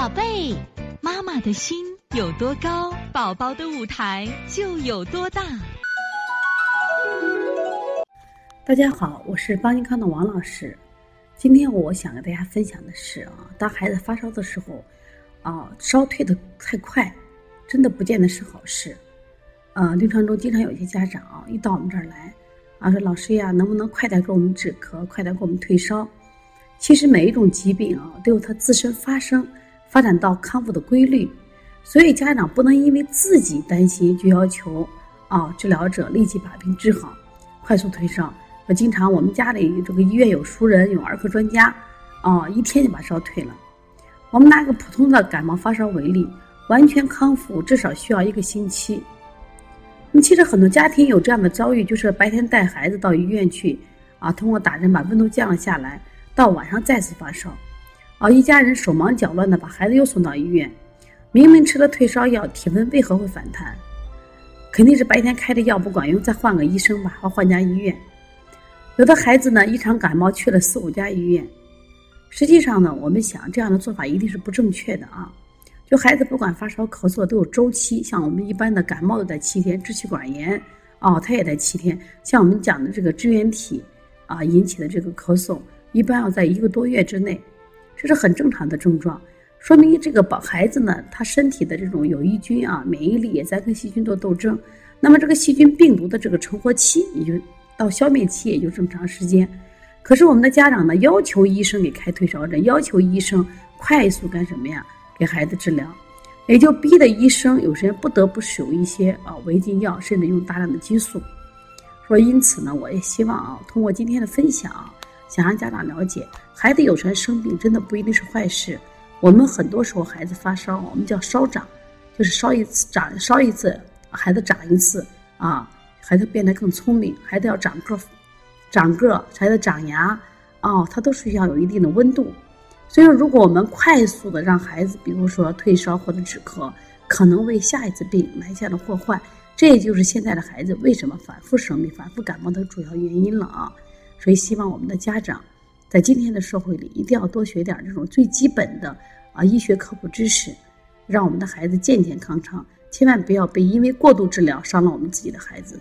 宝贝，妈妈的心有多高，宝宝的舞台就有多大。大家好，我是邦尼康的王老师。今天我想跟大家分享的是啊，当孩子发烧的时候，啊，烧退的太快，真的不见得是好事。啊，临床中经常有一些家长啊，一到我们这儿来，啊，说老师呀，能不能快点给我们止咳，快点给我们退烧？其实每一种疾病啊，都有它自身发生、发展到康复的规律，所以家长不能因为自己担心就要求啊治疗者立即把病治好，快速退烧。我经常我们家里这个医院有熟人，有儿科专家，啊，一天就把烧退了。我们拿一个普通的感冒发烧为例，完全康复至少需要一个星期。那其实很多家庭有这样的遭遇，就是白天带孩子到医院去，啊，通过打针把温度降了下来，到晚上再次发烧，啊，一家人手忙脚乱的把孩子又送到医院，明明吃了退烧药，体温为何会反弹？肯定是白天开的药不管用，再换个医生吧，或换家医院。有的孩子呢，一场感冒去了四五家医院，实际上呢，我们想这样的做法一定是不正确的啊。就孩子不管发烧咳嗽都有周期，像我们一般的感冒都在七天，支气管炎啊，它也在七天。像我们讲的这个支原体啊引起的这个咳嗽，一般要在一个多月之内，这是很正常的症状，说明这个宝孩子呢，他身体的这种有益菌啊，免疫力也在跟细菌做斗争。那么这个细菌病毒的这个成活期也就。到消灭期也就这么长时间，可是我们的家长呢要求医生给开退烧针，要求医生快速干什么呀？给孩子治疗，也就逼得医生有时间不得不使用一些啊违禁药，甚至用大量的激素。说因此呢，我也希望啊通过今天的分享，想让家长了解，孩子有时候生病真的不一定是坏事。我们很多时候孩子发烧，我们叫烧长，就是烧一次长烧一次，孩子长一次啊。孩子变得更聪明，孩子要长个，长个，孩子长牙，哦，他都是要有一定的温度。所以说，如果我们快速的让孩子，比如说退烧或者止咳，可能为下一次病埋下了祸患。这也就是现在的孩子为什么反复生病、反复感冒的主要原因了啊！所以，希望我们的家长在今天的社会里，一定要多学点这种最基本的啊医学科普知识，让我们的孩子健健康康。千万不要被因为过度治疗伤了我们自己的孩子。